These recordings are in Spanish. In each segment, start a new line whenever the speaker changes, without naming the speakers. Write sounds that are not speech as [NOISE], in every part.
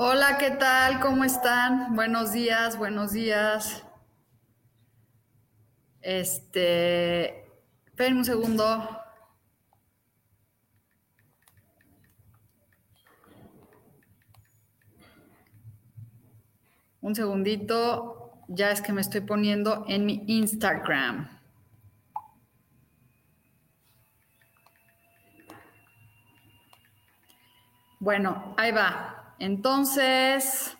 Hola, ¿qué tal? ¿Cómo están? Buenos días, buenos días. Este, esperen un segundo. Un segundito, ya es que me estoy poniendo en mi Instagram. Bueno, ahí va. Entonces,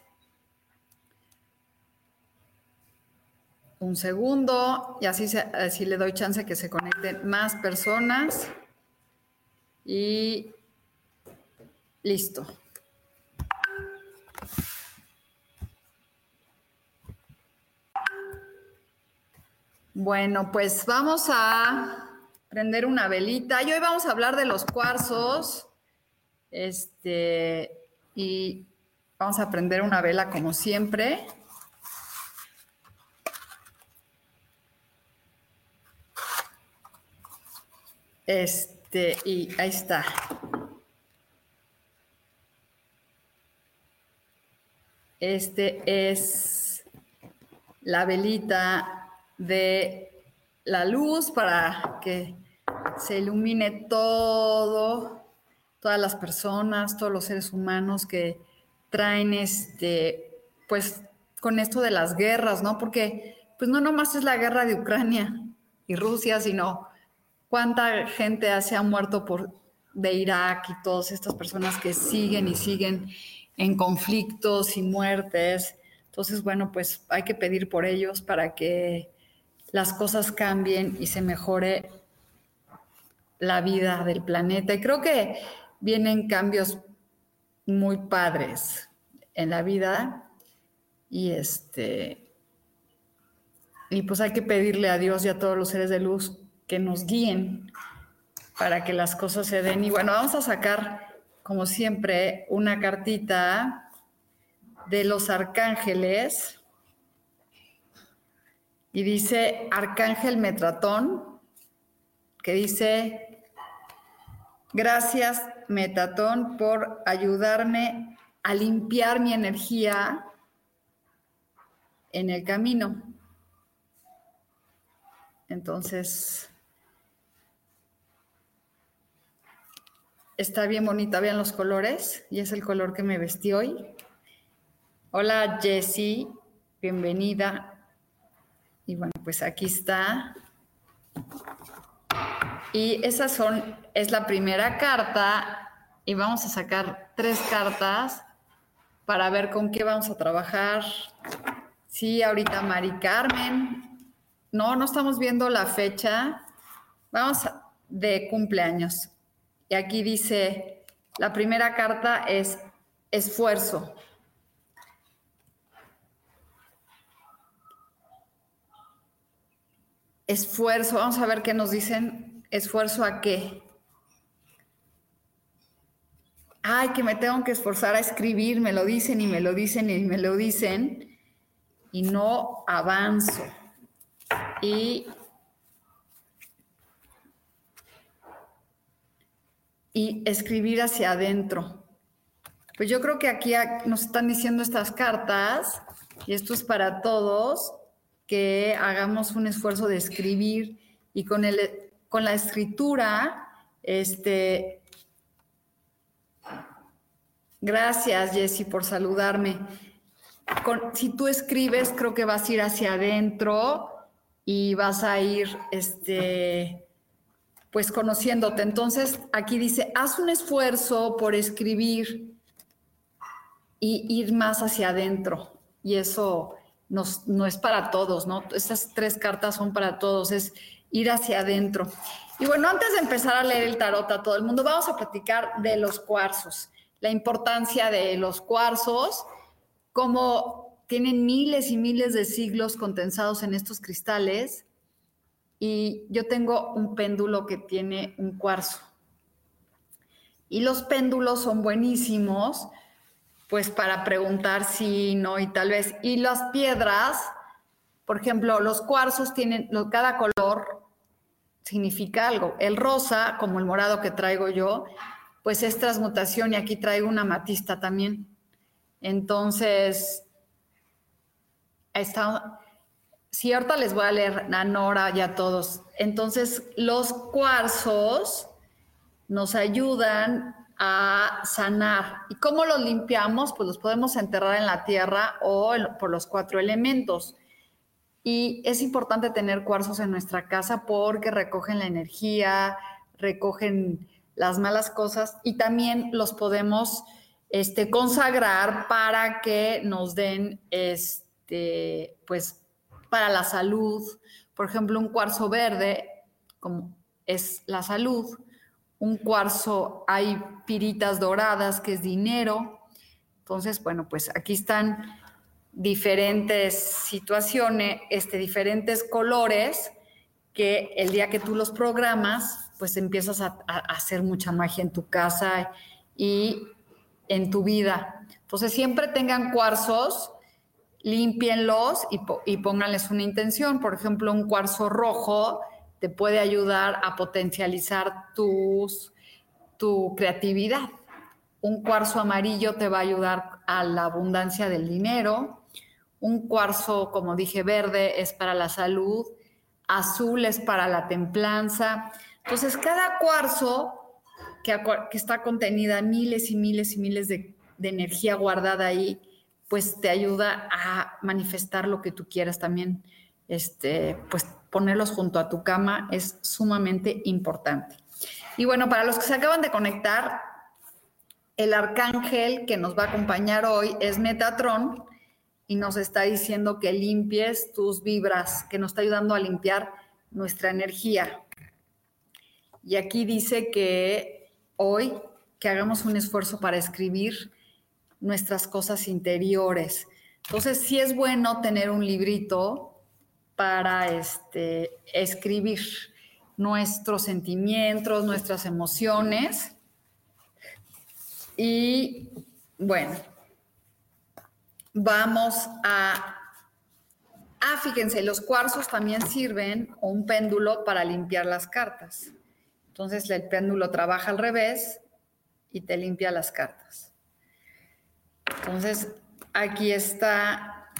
un segundo y así, le doy chance que se conecten más personas. Y listo. Bueno, pues vamos a prender una velita. Y hoy vamos a hablar de los cuarzos. Este, y vamos a prender una vela como siempre. Este, y ahí está. Este es la velita de la luz para que se ilumine todo todas las personas, todos los seres humanos que traen este, pues con esto de las guerras, ¿no? Porque pues no nomás es la guerra de Ucrania y Rusia, sino cuánta gente se ha muerto por de Irak y todas estas personas que siguen y siguen en conflictos y muertes. Entonces, bueno, pues hay que pedir por ellos para que las cosas cambien y se mejore la vida del planeta. Y creo que vienen cambios muy padres en la vida y este y pues hay que pedirle a Dios y a todos los seres de luz que nos guíen para que las cosas se den. Y bueno, vamos a sacar, como siempre, una cartita de los arcángeles. Y dice Arcángel Metratón, que dice, gracias Metatón por ayudarme a limpiar mi energía en el camino. Entonces, está bien bonita, vean los colores, y es el color que me vestí hoy. Hola Jessie, bienvenida. Y bueno, pues aquí está. Y esas son, es la primera carta y vamos a sacar tres cartas para ver con qué vamos a trabajar. Sí, ahorita Mari Carmen. No, no estamos viendo la fecha. Vamos de cumpleaños. Y aquí dice, la primera carta es esfuerzo. Esfuerzo, vamos a ver qué nos dicen ¿Esfuerzo a qué? Ay, que me tengo que esforzar a escribir, me lo dicen y me lo dicen y me lo dicen y no avanzo. Y, y escribir hacia adentro. Pues yo creo que aquí nos están diciendo estas cartas, y esto es para todos, que hagamos un esfuerzo de escribir y con el con la escritura, este, gracias Jessy por saludarme. si tú escribes, creo que vas a ir hacia adentro y vas a ir, este, pues conociéndote. Entonces, aquí dice, haz un esfuerzo por escribir y ir más hacia adentro. Y eso no es para todos, ¿no? Estas tres cartas son para todos, es ir hacia adentro. Y bueno, antes de empezar a leer el tarot a todo el mundo, vamos a platicar de los cuarzos, la importancia de los cuarzos, cómo tienen miles y miles de siglos condensados en estos cristales. Y yo tengo un péndulo que tiene un cuarzo. Y los péndulos son buenísimos pues para preguntar si no y tal vez. Y las piedras, por ejemplo, los cuarzos tienen, cada color significa algo. El rosa, como el morado que traigo yo, pues es transmutación y aquí traigo una matista también. Entonces, está, si ahorita les voy a leer a Nora y a todos. Entonces, los cuarzos nos ayudan a sanar. ¿Y cómo los limpiamos? Pues los podemos enterrar en la tierra o por los cuatro elementos. Y es importante tener cuarzos en nuestra casa porque recogen la energía, recogen las malas cosas y también los podemos este, consagrar para que nos den, este, pues, para la salud. Por ejemplo, un cuarzo verde, como es la salud, un cuarzo, hay piritas doradas, que es dinero. Entonces, bueno, pues aquí están diferentes situaciones, este, diferentes colores que el día que tú los programas, pues empiezas a, hacer mucha magia en tu casa y en tu vida. Entonces, siempre tengan cuarzos, límpienlos y, y pónganles una intención. Por ejemplo, un cuarzo rojo te puede ayudar a potencializar tus, tu creatividad. Un cuarzo amarillo te va a ayudar a la abundancia del dinero. Un cuarzo, como dije, verde es para la salud. Azul es para la templanza. Entonces, cada cuarzo que, está contenida miles y miles y miles de, de energía guardada ahí, pues te ayuda a manifestar lo que tú quieras también. Este, pues ponerlos junto a tu cama es sumamente importante. Y bueno, para los que se acaban de conectar, el arcángel que nos va a acompañar hoy es Metatron y nos está diciendo que limpies tus vibras, que nos está ayudando a limpiar nuestra energía. Y aquí dice que hoy que hagamos un esfuerzo para escribir nuestras cosas interiores. Entonces, sí es bueno tener un librito para este, escribir nuestros sentimientos, nuestras emociones. Y bueno, vamos a... Ah, fíjense, los cuarzos también sirven o un péndulo para limpiar las cartas. Entonces el péndulo trabaja al revés y te limpia las cartas. Entonces aquí está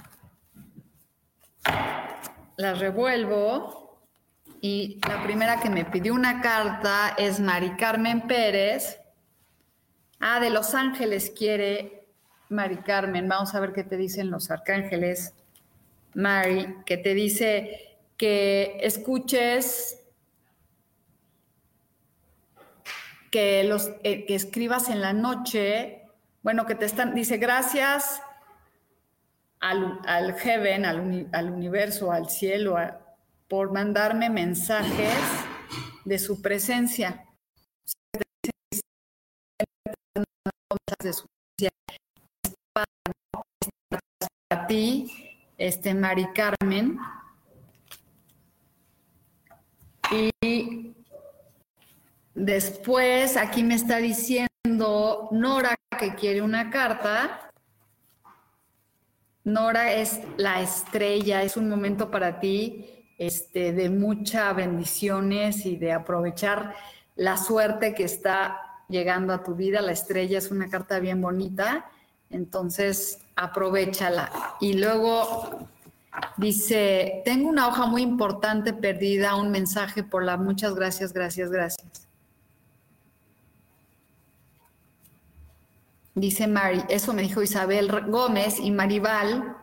la revuelvo y la primera que me pidió una carta es Mari Carmen Pérez. Ah, de Los Ángeles quiere Mari Carmen. Vamos a ver qué te dicen los arcángeles. Mari, que te dice que escuches, que, los, eh, que escribas en la noche. Bueno, que te están, dice gracias al, heaven, al, universo, al cielo, por mandarme mensajes de su presencia. De su ti, este, Mari Carmen. Y después aquí me está diciendo Nora que quiere una carta. Nora es la estrella, es un momento para ti este, de muchas bendiciones y de aprovechar la suerte que está llegando a tu vida. La estrella es una carta bien bonita, entonces aprovechala. Y luego dice, tengo una hoja muy importante perdida, un mensaje por la muchas gracias, gracias, gracias. dice Mari, eso me dijo Isabel Gómez y Maribal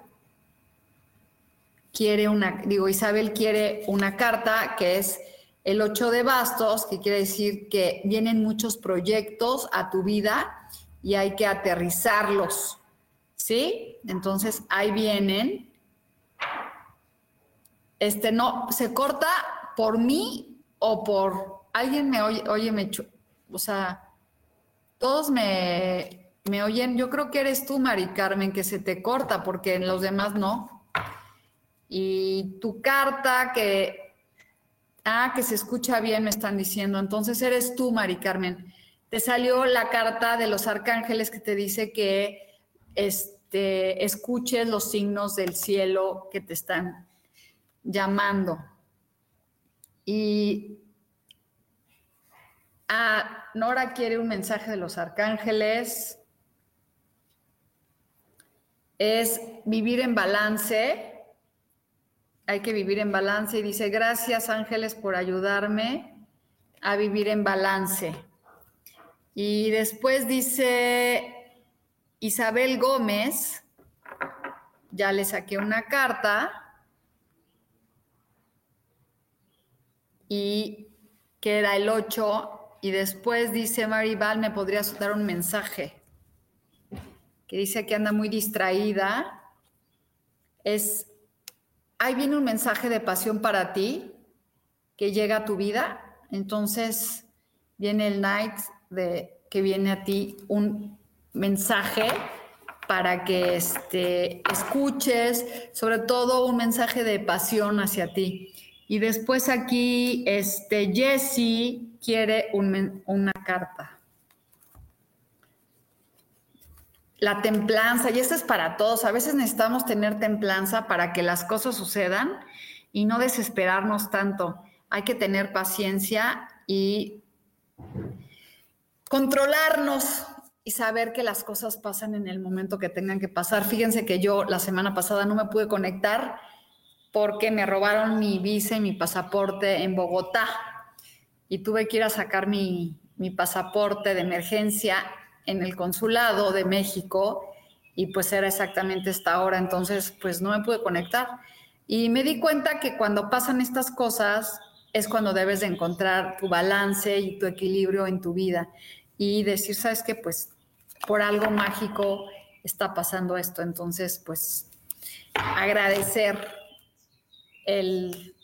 quiere una, digo, Isabel quiere una carta que es el 8 de bastos, que quiere decir que vienen muchos proyectos a tu vida y hay que aterrizarlos, ¿sí? Entonces ahí vienen. Este no, se corta por mí o por alguien me oye, oye, me, o sea, todos me, me oyen, yo creo que eres tú, Mari Carmen, que se te corta, porque en los demás no. Y tu carta que, ah, que se escucha bien, me están diciendo. Entonces eres tú, Mari Carmen. Te salió la carta de los arcángeles que te dice que este, escuches los signos del cielo que te están llamando. Y ah, Nora quiere un mensaje de los arcángeles. Es vivir en balance hay que vivir en balance y dice, gracias ángeles por ayudarme a vivir en balance. Y después dice Isabel Gómez, ya le saqué una carta y que era el 8 y después dice Maribal, me podrías dar un mensaje que dice que anda muy distraída. Es ahí viene un mensaje de pasión para ti que llega a tu vida. Entonces viene el night de que viene a ti un mensaje para que este, escuches, sobre todo un mensaje de pasión hacia ti. Y después aquí, este, Jessie quiere una carta. la templanza, y esto es para todos, a veces necesitamos tener templanza para que las cosas sucedan y no desesperarnos tanto. Hay que tener paciencia y controlarnos y saber que las cosas pasan en el momento que tengan que pasar. Fíjense que yo la semana pasada no me pude conectar porque me robaron mi visa y mi pasaporte en Bogotá y tuve que ir a sacar mi, mi pasaporte de emergencia en el consulado de México y pues era exactamente esta hora, entonces pues no me pude conectar. Y me di cuenta que cuando pasan estas cosas es cuando debes de encontrar tu balance y tu equilibrio en tu vida y decir, sabes que pues por algo mágico está pasando esto, entonces pues agradecer el...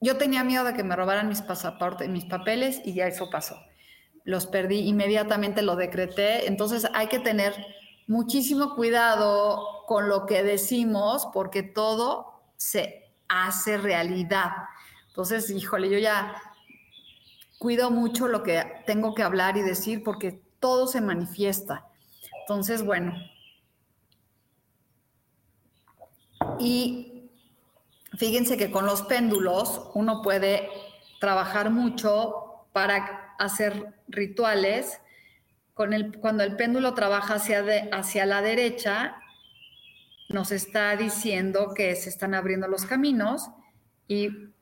Yo tenía miedo de que me robaran mis pasaportes, mis papeles y ya eso pasó los perdí, inmediatamente lo decreté. Entonces hay que tener muchísimo cuidado con lo que decimos porque todo se hace realidad. Entonces, híjole, yo ya cuido mucho lo que tengo que hablar y decir porque todo se manifiesta. Entonces, bueno. Y fíjense que con los péndulos uno puede trabajar mucho para hacer rituales, con el, cuando el péndulo trabaja hacia, hacia la derecha, nos está diciendo que se están abriendo los caminos y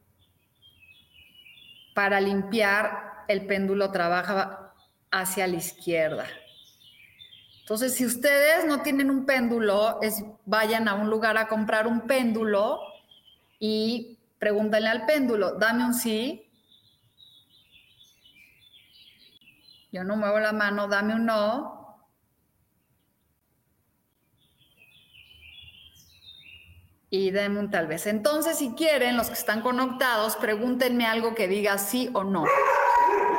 para limpiar el péndulo trabaja hacia la izquierda. Entonces, si ustedes no tienen un péndulo, vayan a un lugar a comprar un péndulo y pregúntenle al péndulo, dame un sí, Yo no muevo la mano, dame un no. Y dame un tal vez. Entonces, si quieren, los que están conectados, pregúntenme algo que diga sí o no.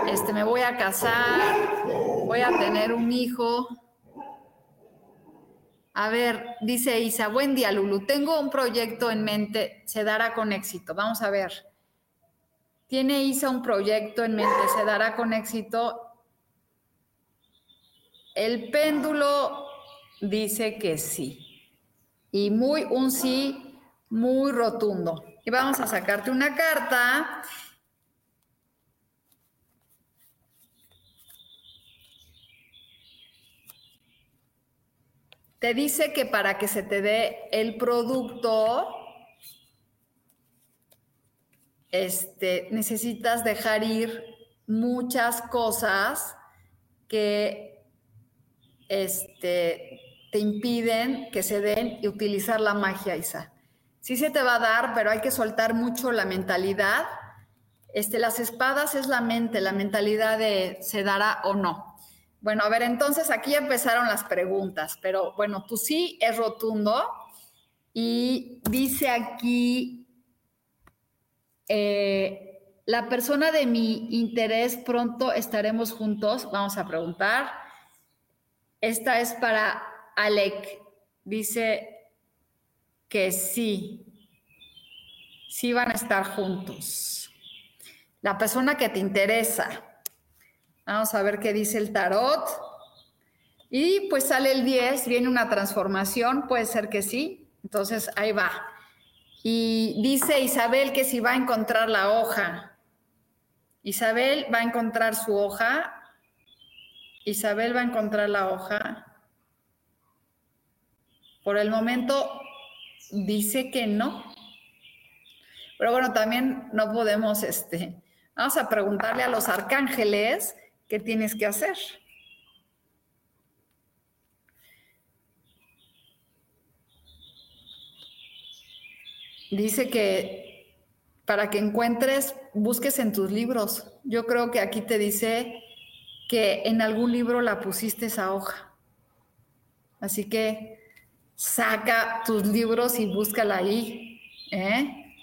Este, me voy a casar, voy a tener un hijo. A ver, dice Isa, buen día, Lulu. Tengo un proyecto en mente, se dará con éxito. Vamos a ver. Tiene Isa un proyecto en mente, se dará con éxito. El péndulo dice que sí. Y muy, un sí muy rotundo. Y vamos a sacarte una carta. Te dice que para que se te dé el producto, este, necesitas dejar ir muchas cosas que este, te impiden que se den y utilizar la magia, Isa. Sí se te va a dar, pero hay que soltar mucho la mentalidad. Este, las espadas es la mente, la mentalidad de se dará o no. Bueno, a ver, entonces aquí empezaron las preguntas, pero bueno, tú sí es rotundo y dice aquí, eh, la persona de mi interés pronto estaremos juntos, vamos a preguntar. Esta es para Alec, dice que sí, sí van a estar juntos. La persona que te interesa. Vamos a ver qué dice el tarot. Y pues sale el 10, viene una transformación, puede ser que sí, entonces, ahí va. Y dice Isabel que si va a encontrar la hoja. Isabel va a encontrar su hoja. Isabel va a encontrar la hoja. Por el momento dice que no. Pero bueno, también no podemos, este, vamos a preguntarle a los arcángeles qué tienes que hacer. Dice que para que encuentres, busques en tus libros. Yo creo que aquí te dice que en algún libro la pusiste esa hoja. Así que saca tus libros y búscala ahí. ¿eh?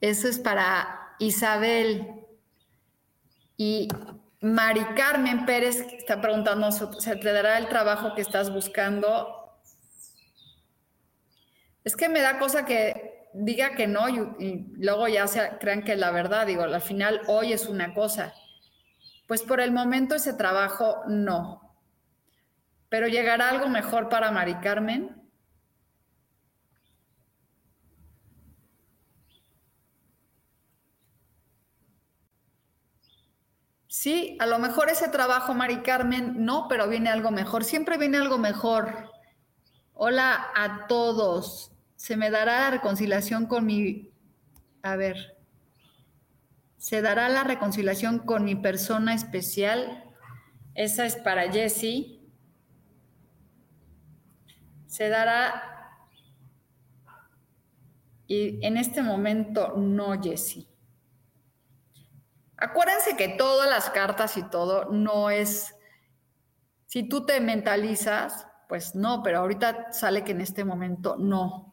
Eso es para Isabel. Y Mari Carmen Pérez está preguntando, ¿se te dará el trabajo que estás buscando? Es que me da cosa que diga que no y, luego ya se crean que la verdad. Digo, al final hoy es una cosa. Pues por el momento ese trabajo no. Pero llegará algo mejor para Mari Carmen. Sí, a lo mejor ese trabajo, Mari Carmen, no, pero viene algo mejor. Siempre viene algo mejor. Hola a todos se me dará la reconciliación con mi, a ver, se dará la reconciliación con mi persona especial. Esa es para Jessie. Se dará, y en este momento no, Jessie. Acuérdense que todas las cartas y todo no es, si tú te mentalizas, pues no, pero ahorita sale que en este momento no.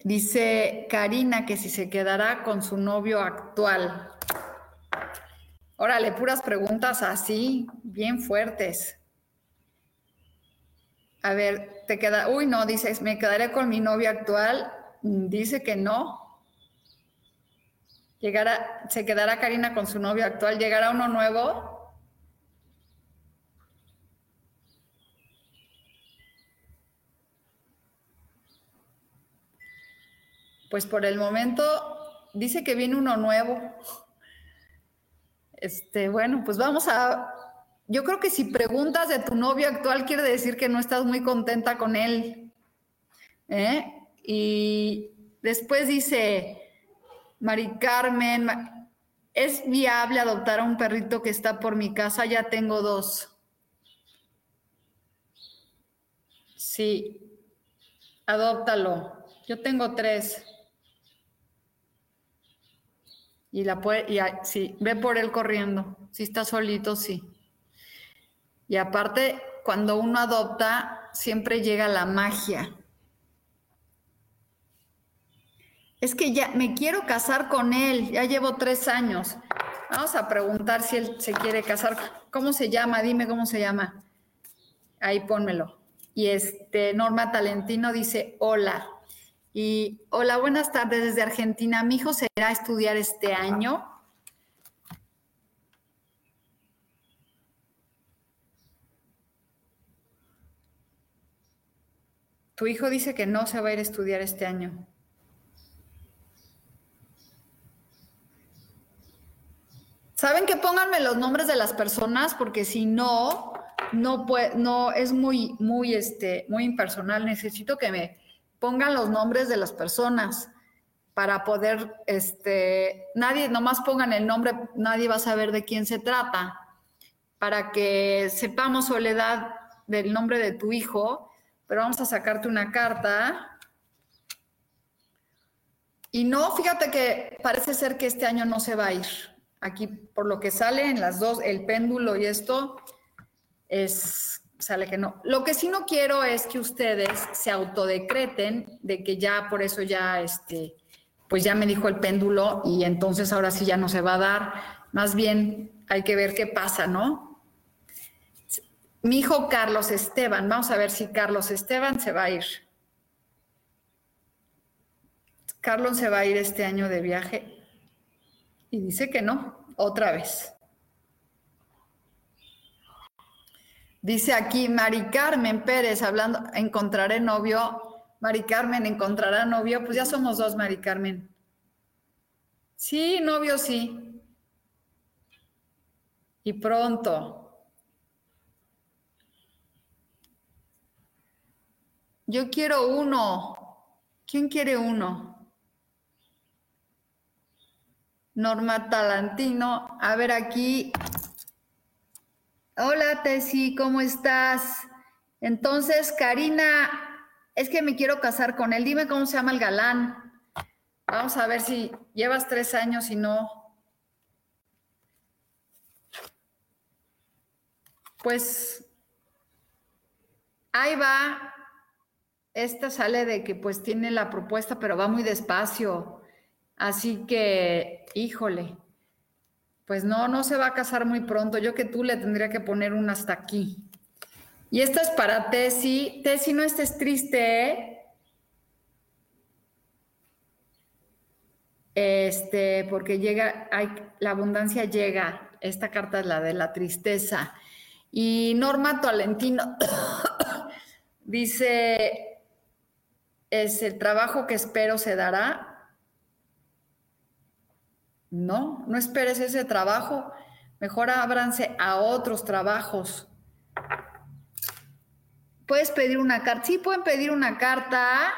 Dice Karina que si se quedará con su novio actual. Órale, puras preguntas así, bien fuertes. A ver, te queda, uy, no, dices, me quedaré con mi novio actual. Dice que no. Llegará, se quedará Karina con su novio actual. ¿Llegará uno nuevo? Pues por el momento dice que viene uno nuevo. Este, bueno, pues vamos a. Yo creo que si preguntas de tu novio actual, quiere decir que no estás muy contenta con él. ¿eh? Y después dice, Mari Carmen, ¿es viable adoptar a un perrito que está por mi casa? Ya tengo dos. Sí, adóptalo. Yo tengo tres. Y la puede, y sí, ve por él corriendo. Si está solito, sí. Y aparte, cuando uno adopta, siempre llega la magia. Es que ya me quiero casar con él, ya llevo tres años. Vamos a preguntar si él se quiere casar. ¿Cómo se llama? Dime cómo se llama. Ahí pónmelo. Y este, Norma Talentino dice, hola. Y hola, buenas tardes desde Argentina. Mi hijo se irá a estudiar este año. Tu hijo dice que no se va a ir a estudiar este año. ¿Saben que pónganme los nombres de las personas? Porque si no, no, puede, no es muy, muy, este, muy impersonal. Necesito que me, pongan los nombres de las personas. para poder, este, nadie, nomás pongan el nombre, nadie va a saber de quién se trata, para que sepamos soledad del nombre de tu hijo, pero vamos a sacarte una carta. Y no, fíjate que parece ser que este año no se va a ir. Aquí, por lo que sale en las dos, el péndulo y esto, es, sale que no. Lo que sí no quiero es que ustedes se autodecreten de que ya por eso ya, este, pues ya me dijo el péndulo y entonces ahora sí ya no se va a dar. Más bien hay que ver qué pasa, ¿no? Mi hijo Carlos Esteban, vamos a ver si Carlos Esteban se va a ir. Carlos se va a ir este año de viaje y dice que no, otra vez. Dice aquí Mari Carmen Pérez, hablando, encontraré novio. Mari Carmen, ¿encontrará novio? Pues ya somos dos, Mari Carmen. Sí, novio sí. Y pronto. Yo quiero uno. ¿Quién quiere uno? Norma Talantino. A ver aquí, Hola, Tessy, ¿cómo estás? Entonces, Karina, es que me quiero casar con él. Dime cómo se llama el galán. Vamos a ver si llevas tres años y no. Pues ahí va. Esta sale de que pues tiene la propuesta, pero va muy despacio. Así que, híjole. Pues no, no se va a casar muy pronto. Yo que tú le tendría que poner un hasta aquí. Y esta es para Tessy. Tessy, no estés triste, ¿eh? Este, porque llega, hay, la abundancia llega. Esta carta es la de la tristeza. Y Norma Tolentino [COUGHS] dice, es el trabajo que espero se dará no, no esperes ese trabajo. Mejor ábranse a otros trabajos. Puedes pedir una carta. Sí, pueden pedir una carta.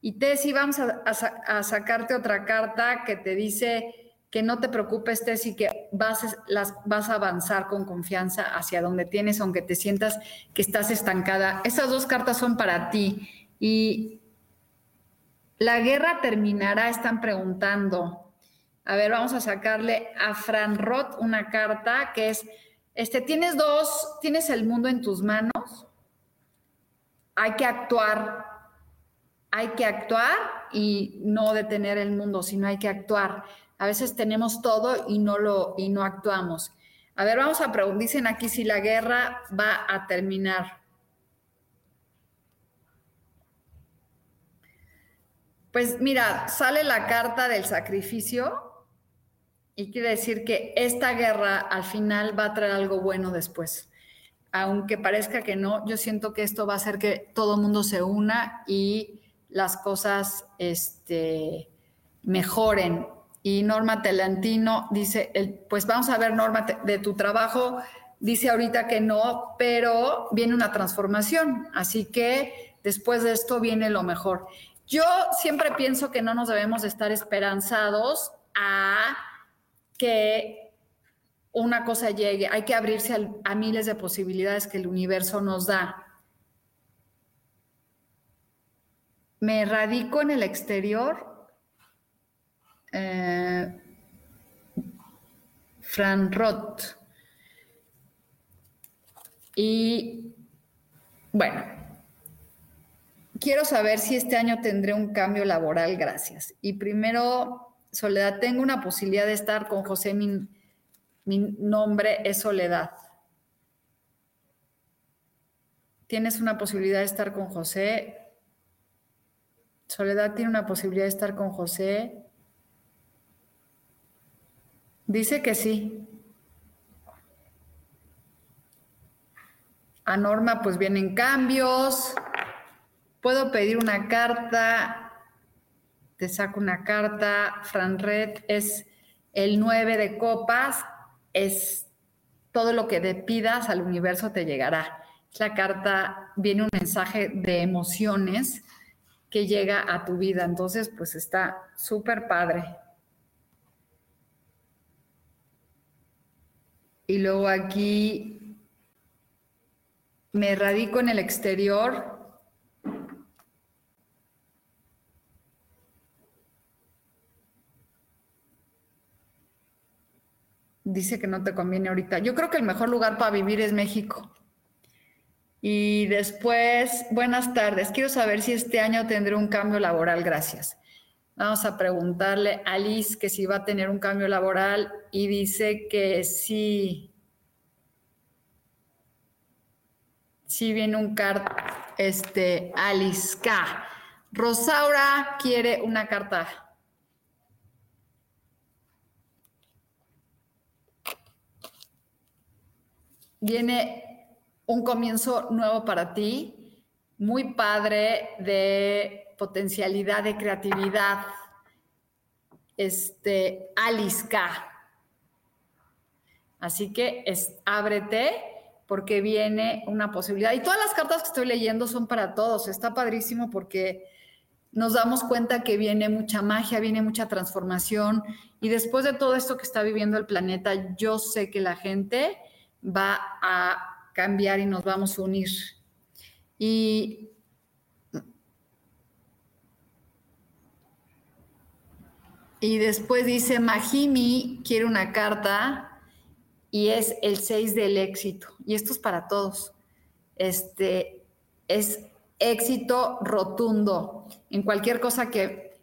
Y Tessy, vamos a, sacarte otra carta que te dice que no te preocupes, Tessy, que vas, vas a avanzar con confianza hacia donde tienes, aunque te sientas que estás estancada. Esas dos cartas son para ti. Y la guerra terminará, están preguntando. A ver, vamos a sacarle a Fran Roth una carta que es, este, tienes dos, tienes el mundo en tus manos, hay que actuar, hay que actuar y no detener el mundo, sino hay que actuar. A veces tenemos todo y no lo y no actuamos. A ver, vamos a preguntar, dicen aquí si la guerra va a terminar. Pues mira, sale la carta del sacrificio y quiere decir que esta guerra al final va a traer algo bueno después. Aunque parezca que no, yo siento que esto va a hacer que todo el mundo se una y las cosas este, mejoren. Y Norma Telantino dice, pues vamos a ver, Norma, de tu trabajo, dice ahorita que no, pero viene una transformación. Así que después de esto viene lo mejor. Yo siempre pienso que no nos debemos estar esperanzados a que una cosa llegue, hay que abrirse a, miles de posibilidades que el universo nos da. Me radico en el exterior. Eh, Fran Roth. Y bueno, quiero saber si este año tendré un cambio laboral, gracias. Y primero Soledad, tengo una posibilidad de estar con José, mi, nombre es Soledad. Tienes una posibilidad de estar con José. Soledad tiene una posibilidad de estar con José. Dice que sí. A Norma pues vienen cambios. Puedo pedir una carta te saco una carta, Fran Red, es el 9 de copas, es todo lo que te pidas al universo te llegará. La carta viene un mensaje de emociones que llega a tu vida. Entonces, pues está súper padre. Y luego aquí me radico en el exterior. Dice que no te conviene ahorita. Yo creo que el mejor lugar para vivir es México. Y después, buenas tardes. Quiero saber si este año tendré un cambio laboral. Gracias. Vamos a preguntarle a Liz que si va a tener un cambio laboral y dice que sí. Sí viene un carta, este, Alice K. Rosaura quiere una carta. Viene un comienzo nuevo para ti, muy padre de potencialidad, de creatividad. Este, Alice Así que es, ábrete porque viene una posibilidad. Y todas las cartas que estoy leyendo son para todos. Está padrísimo porque nos damos cuenta que viene mucha magia, viene mucha transformación. Y después de todo esto que está viviendo el planeta, yo sé que la gente va a cambiar y nos vamos a unir. Y Y después dice, Mahimi quiere una carta y es el 6 del éxito. Y esto es para todos. Este es éxito rotundo en cualquier cosa que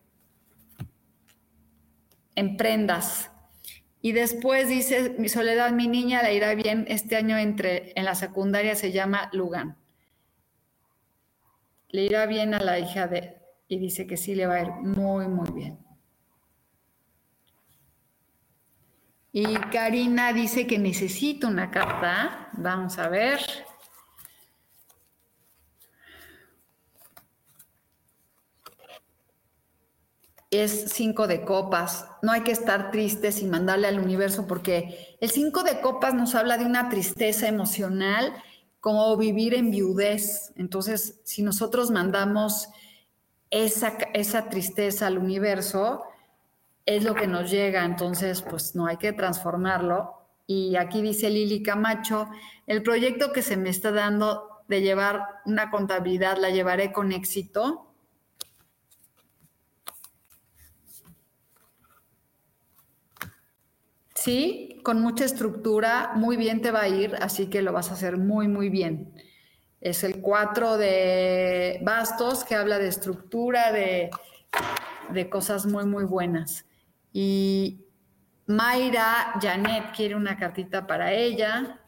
emprendas. Y después dice, mi soledad, mi niña le irá bien este año entre, en la secundaria se llama Lugan. Le irá bien a la hija de, y dice que sí le va a ir muy, muy bien. Y Karina dice que necesita una carta. Vamos a ver. Es cinco de copas. No hay que estar tristes y mandarle al universo porque el cinco de copas nos habla de una tristeza emocional como vivir en viudez. Entonces, si nosotros mandamos esa, esa tristeza al universo, es lo que nos llega. Entonces, pues no hay que transformarlo. Y aquí dice Lili Camacho, el proyecto que se me está dando de llevar una contabilidad la llevaré con éxito Sí, con mucha estructura, muy bien te va a ir, así que lo vas a hacer muy, muy bien. Es el 4 de bastos que habla de estructura, de, de cosas muy, muy buenas. Y Mayra Janet quiere una cartita para ella.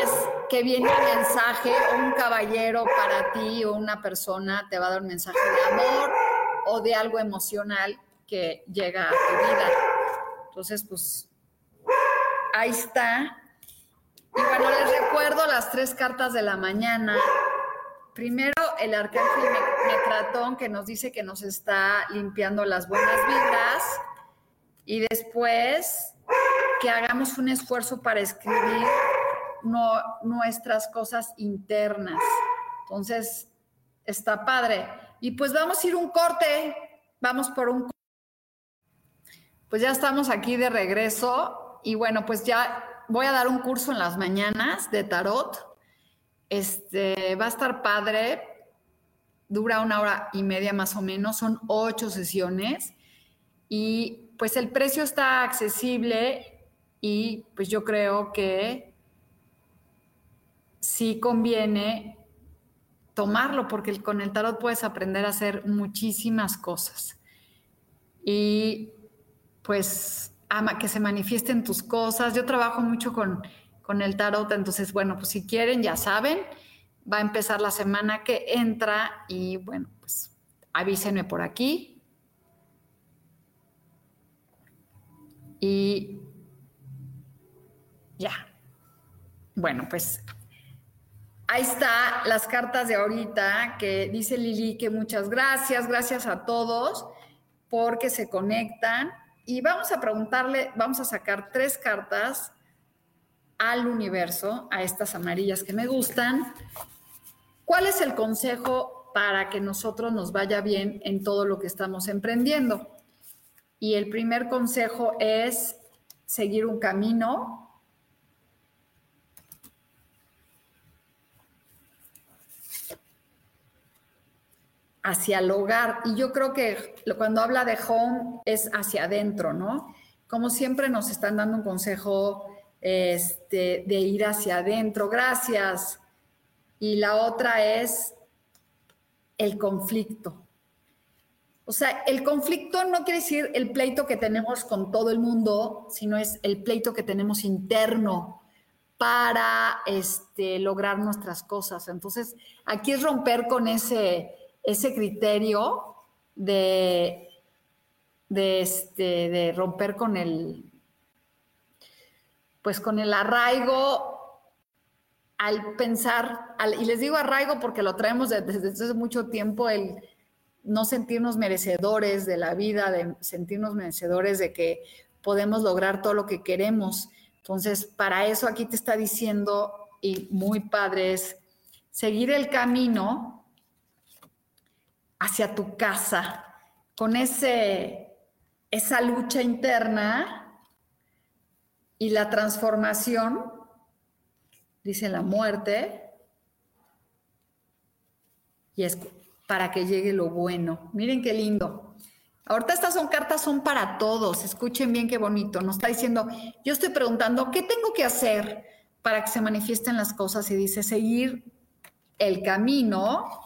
es que viene un mensaje, un caballero para ti o una persona te va a dar un mensaje de amor o de algo emocional que llega a tu vida. Entonces, pues ahí está. Y bueno, les recuerdo las tres cartas de la mañana. Primero, el arcángel Metratón que nos dice que nos está limpiando las buenas vidas. Y después, que hagamos un esfuerzo para escribir nuestras cosas internas. Entonces, está padre. Y pues vamos a ir un corte. Vamos por un pues ya estamos aquí de regreso y bueno, pues ya voy a dar un curso en las mañanas de tarot. Este va a estar padre, dura una hora y media más o menos, son ocho sesiones y pues el precio está accesible y pues yo creo que sí conviene tomarlo porque con el tarot puedes aprender a hacer muchísimas cosas. Y pues ama que se manifiesten tus cosas. Yo trabajo mucho con, con el tarot, entonces, bueno, pues si quieren, ya saben, va a empezar la semana que entra y bueno, pues avísenme por aquí. Y ya. Bueno, pues ahí está las cartas de ahorita que dice Lili que muchas gracias, gracias a todos porque se conectan y vamos a preguntarle, vamos a sacar tres cartas al universo, a estas amarillas que me gustan. ¿cuál es el consejo para que nosotros nos vaya bien en todo lo que estamos emprendiendo? Y el primer consejo es seguir un camino hacia el hogar. Y yo creo que cuando habla de home es hacia adentro, ¿no? Como siempre nos están dando un consejo este, de ir hacia adentro. Gracias. Y la otra es el conflicto. O sea, el conflicto no quiere decir el pleito que tenemos con todo el mundo, sino es el pleito que tenemos interno para este, lograr nuestras cosas. Entonces, aquí es romper con ese, ese criterio de, de, este, de romper con el, pues con el arraigo al pensar, y les digo arraigo porque lo traemos desde, desde hace mucho tiempo, el no sentirnos merecedores de la vida, de sentirnos merecedores de que podemos lograr todo lo que queremos. Entonces, para eso aquí te está diciendo, y muy padre, es seguir el camino hacia tu casa, con ese, esa lucha interna y la transformación, dice la muerte, y es para que llegue lo bueno. Miren qué lindo. Ahorita estas son cartas, son para todos. Escuchen bien qué bonito. Nos está diciendo, yo estoy preguntando, ¿qué tengo que hacer para que se manifiesten las cosas? Y dice, seguir el camino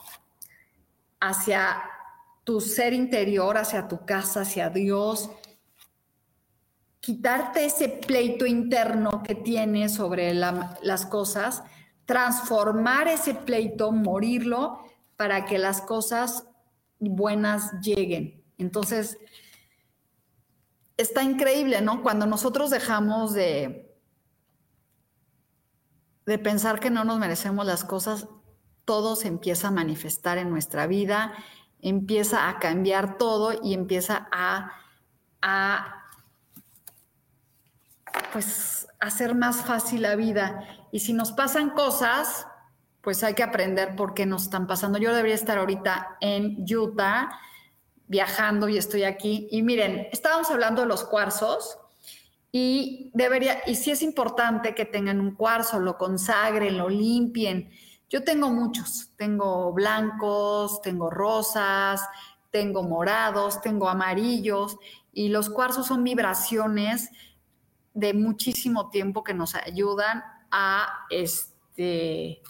hacia tu ser interior, hacia tu casa, hacia Dios, quitarte ese pleito interno que tienes sobre las cosas, transformar ese pleito, morirlo, para que las cosas buenas lleguen. Entonces, está increíble, ¿no? Cuando nosotros dejamos de, de pensar que no nos merecemos las cosas, todo se empieza a manifestar en nuestra vida, empieza a cambiar todo y empieza a, pues hacer más fácil la vida. Y si nos pasan cosas, pues hay que aprender por qué nos están pasando. Yo debería estar ahorita en Utah viajando y estoy aquí. Y miren, estábamos hablando de los cuarzos y debería, y sí es importante que tengan un cuarzo, lo consagren, lo limpien yo tengo muchos, tengo blancos, tengo rosas, tengo morados, tengo amarillos y los cuarzos son vibraciones de muchísimo tiempo que nos ayudan a este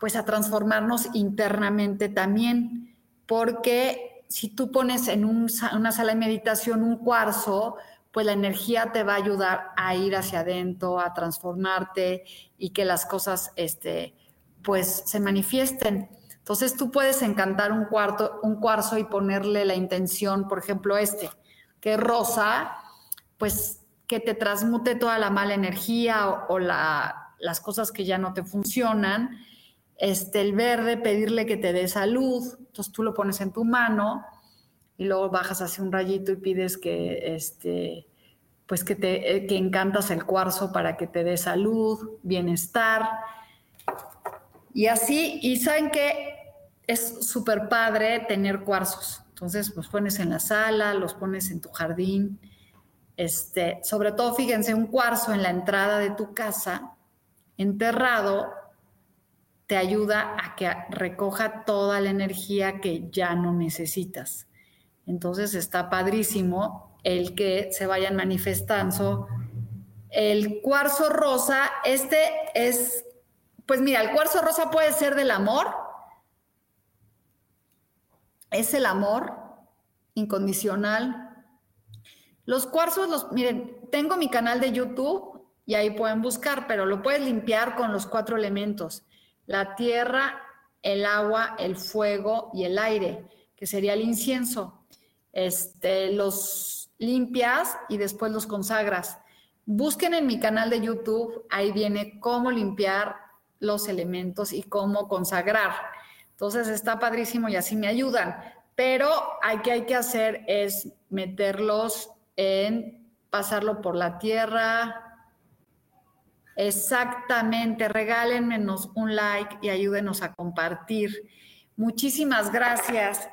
pues a transformarnos internamente también, porque si tú pones en una sala de meditación un cuarzo, pues la energía te va a ayudar a ir hacia adentro, a transformarte y que las cosas este, pues se manifiesten. Entonces tú puedes encantar un, cuarto, un cuarzo y ponerle la intención, por ejemplo, este, que rosa, pues que te transmute toda la mala energía o, las cosas que ya no te funcionan. Este, el verde, pedirle que te dé salud. Entonces tú lo pones en tu mano y luego bajas hacia un rayito y pides que, este, pues que te eh, que encantas el cuarzo para que te dé salud, bienestar y así, y saben que es súper padre tener cuarzos. Entonces los pones en la sala, los pones en tu jardín. Este, sobre todo, fíjense, un cuarzo en la entrada de tu casa, enterrado, te ayuda a que recoja toda la energía que ya no necesitas. Entonces está padrísimo el que se vayan manifestando. El cuarzo rosa, este es pues mira, el cuarzo rosa puede ser del amor. Es el amor incondicional. Los cuarzos, los, miren, tengo mi canal de YouTube y ahí pueden buscar, pero lo puedes limpiar con los cuatro elementos. La tierra, el agua, el fuego y el aire, que sería el incienso. Este, los limpias y después los consagras. Busquen en mi canal de YouTube, ahí viene cómo limpiar los elementos y cómo consagrar. Entonces está padrísimo y así me ayudan. Pero hay que hay que hacer es meterlos en pasarlo por la tierra, Exactamente, regálenmenos un like y ayúdenos a compartir. Muchísimas gracias.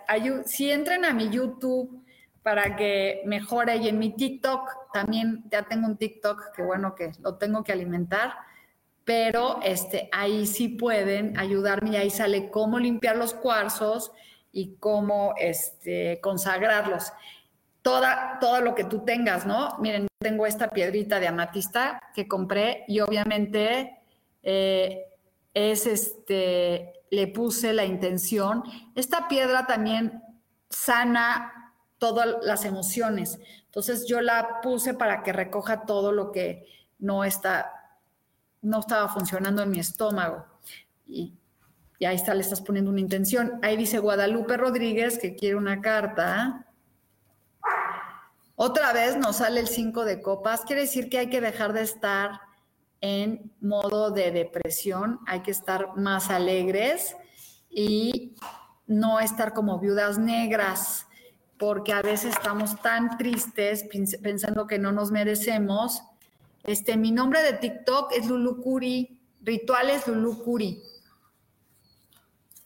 si entren a mi YouTube para que mejore y en mi TikTok también ya tengo un TikTok que bueno que lo tengo que alimentar, pero este ahí sí pueden ayudarme y ahí sale cómo limpiar los cuarzos y cómo este consagrarlos. Toda, todo lo que tú tengas, ¿no? Miren, tengo esta piedrita de amatista que compré y obviamente eh, es este, le puse la intención. Esta piedra también sana todas las emociones. Entonces yo la puse para que recoja todo lo que no está, no estaba funcionando en mi estómago. Y, ahí está, le estás poniendo una intención. Ahí dice Guadalupe Rodríguez que quiere una carta. Otra vez nos sale el 5 de copas, quiere decir que hay que dejar de estar en modo de depresión, hay que estar más alegres y no estar como viudas negras, porque a veces estamos tan tristes pensando que no nos merecemos. Este, mi nombre de TikTok es Lulu Curi, Rituales Lulu Curi.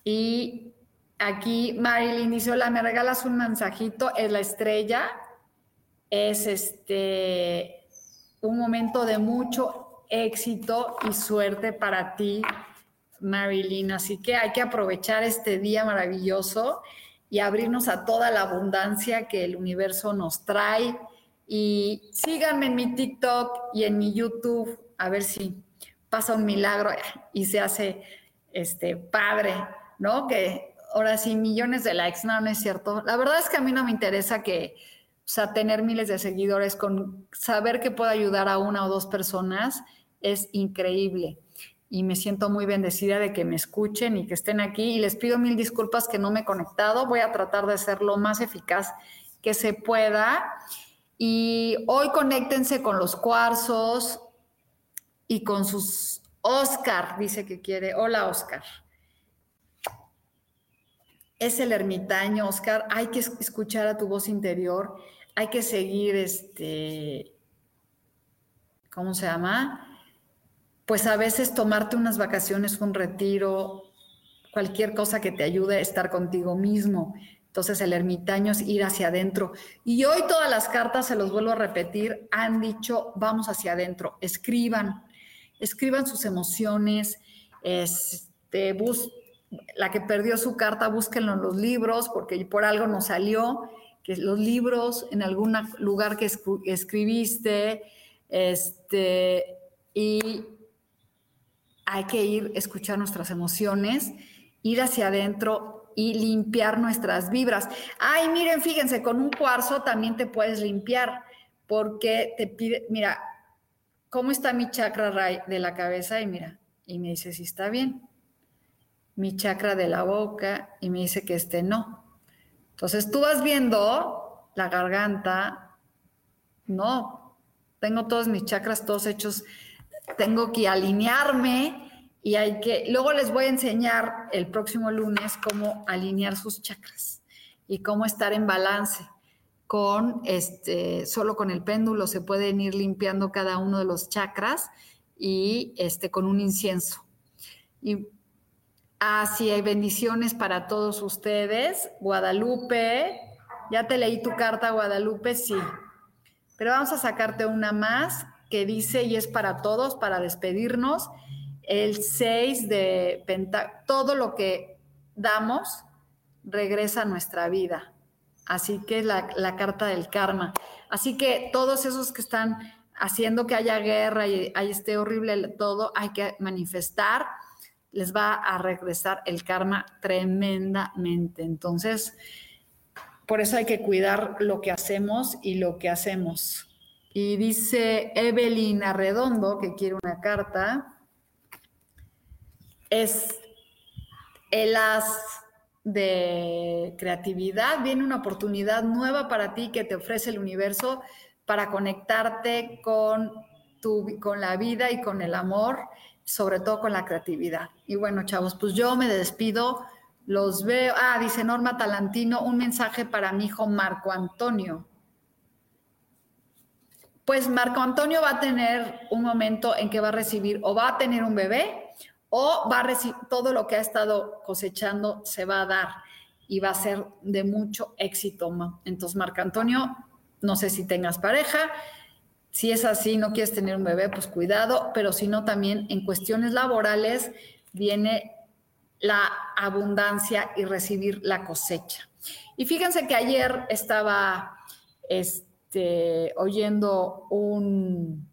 Y aquí Marilyn dice, hola, ¿me regalas un mensajito? Es la estrella es este, un momento de mucho éxito y suerte para ti, Marilyn. Así que hay que aprovechar este día maravilloso y abrirnos a toda la abundancia que el universo nos trae. Y síganme en mi TikTok y en mi YouTube, a ver si pasa un milagro y se hace este padre, ¿no? Que ahora sí, millones de likes, no, no es cierto. La verdad es que a mí no me interesa que o sea, tener miles de seguidores con saber que puedo ayudar a una o dos personas es increíble. Y me siento muy bendecida de que me escuchen y que estén aquí. Y les pido mil disculpas que no me he conectado. Voy a tratar de ser lo más eficaz que se pueda. Y hoy conéctense con los cuarzos y con sus... Oscar dice que quiere. Hola, Oscar. Es el ermitaño, Oscar. Hay que escuchar a tu voz interior hay que seguir, este, ¿cómo se llama? Pues a veces tomarte unas vacaciones, un retiro, cualquier cosa que te ayude a estar contigo mismo. Entonces el ermitaño es ir hacia adentro. Y hoy todas las cartas, se los vuelvo a repetir, han dicho, vamos hacia adentro, escriban, escriban sus emociones, este, bus, la que perdió su carta, búsquenlo en los libros, porque por algo nos salió los libros en algún lugar que escribiste, este, y hay que ir, escuchar nuestras emociones, ir hacia adentro y limpiar nuestras vibras. Ay, miren, fíjense, con un cuarzo también te puedes limpiar, porque te pide, mira, ¿cómo está mi chakra de la cabeza? Y mira, y me dice si está bien. Mi chakra de la boca, y me dice que este no. Entonces tú vas viendo la garganta, no, tengo todos mis chakras todos hechos, tengo que alinearme y hay que, luego les voy a enseñar el próximo lunes cómo alinear sus chakras y cómo estar en balance con este, solo con el péndulo se pueden ir limpiando cada uno de los chakras y este, con un incienso. Y Así hay bendiciones para todos ustedes. Guadalupe, ya te leí tu carta, Guadalupe, sí. Pero vamos a sacarte una más que dice, y es para todos, para despedirnos, el 6 de Penta, todo lo que damos regresa a nuestra vida. Así que la, la carta del karma. Así que todos esos que están haciendo que haya guerra y hay este horrible todo, hay que manifestar les va a regresar el karma tremendamente. Entonces, por eso hay que cuidar lo que hacemos y lo que hacemos. Y dice Evelyn Arredondo, que quiere una carta, es el as de creatividad, viene una oportunidad nueva para ti que te ofrece el universo para conectarte con, tu, con la vida y con el amor sobre todo con la creatividad. Y bueno, chavos, pues yo me despido, los veo. Ah, dice Norma Talantino, un mensaje para mi hijo Marco Antonio. Pues Marco Antonio va a tener un momento en que va a recibir o va a tener un bebé o va a recibir todo lo que ha estado cosechando se va a dar y va a ser de mucho éxito. Entonces, Marco Antonio, no sé si tengas pareja, si es así, no quieres tener un bebé, pues cuidado, pero si no, también en cuestiones laborales viene la abundancia y recibir la cosecha. Y fíjense que ayer estaba este, oyendo un,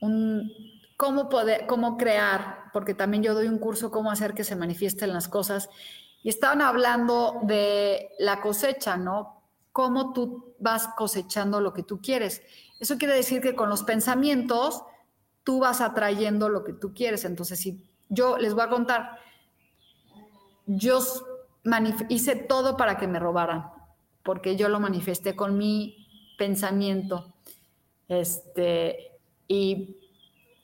un cómo poder, cómo crear, porque también yo doy un curso cómo hacer que se manifiesten las cosas, y estaban hablando de la cosecha, ¿no? Cómo tú vas cosechando lo que tú quieres. Eso quiere decir que con los pensamientos tú vas atrayendo lo que tú quieres. Entonces, si yo les voy a contar, yo hice todo para que me robaran, porque yo lo manifesté con mi pensamiento. Este, y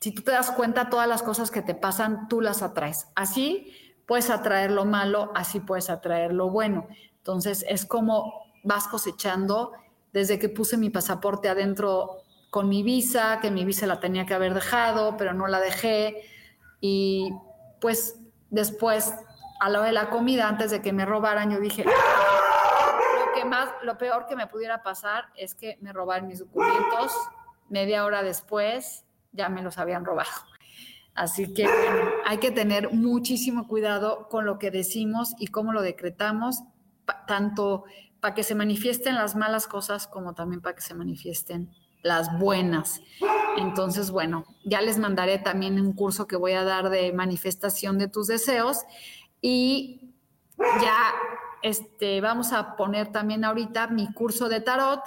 si tú te das cuenta, todas las cosas que te pasan, tú las atraes. Así puedes atraer lo malo, así puedes atraer lo bueno. Entonces, es como vas cosechando desde que puse mi pasaporte adentro con mi visa, que mi visa la tenía que haber dejado, pero no la dejé. Y pues después a la hora de la comida, antes de que me robaran, yo dije, lo, que más, lo peor que me pudiera pasar es que me robaran mis documentos. Media hora después ya me los habían robado. Así que hay que tener muchísimo cuidado con lo que decimos y cómo lo decretamos, tanto para que se manifiesten las malas cosas como también para que se manifiesten las buenas. Entonces, bueno, ya les mandaré también un curso que voy a dar de manifestación de tus deseos y ya este, vamos a poner también ahorita mi curso de tarot,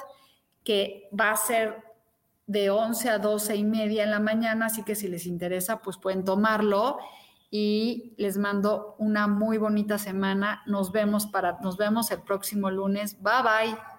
que va a ser de 11 a 12 y media en la mañana, así que si les interesa, pues pueden tomarlo y les mando una muy bonita semana. Nos vemos para nos vemos el próximo lunes. Bye bye.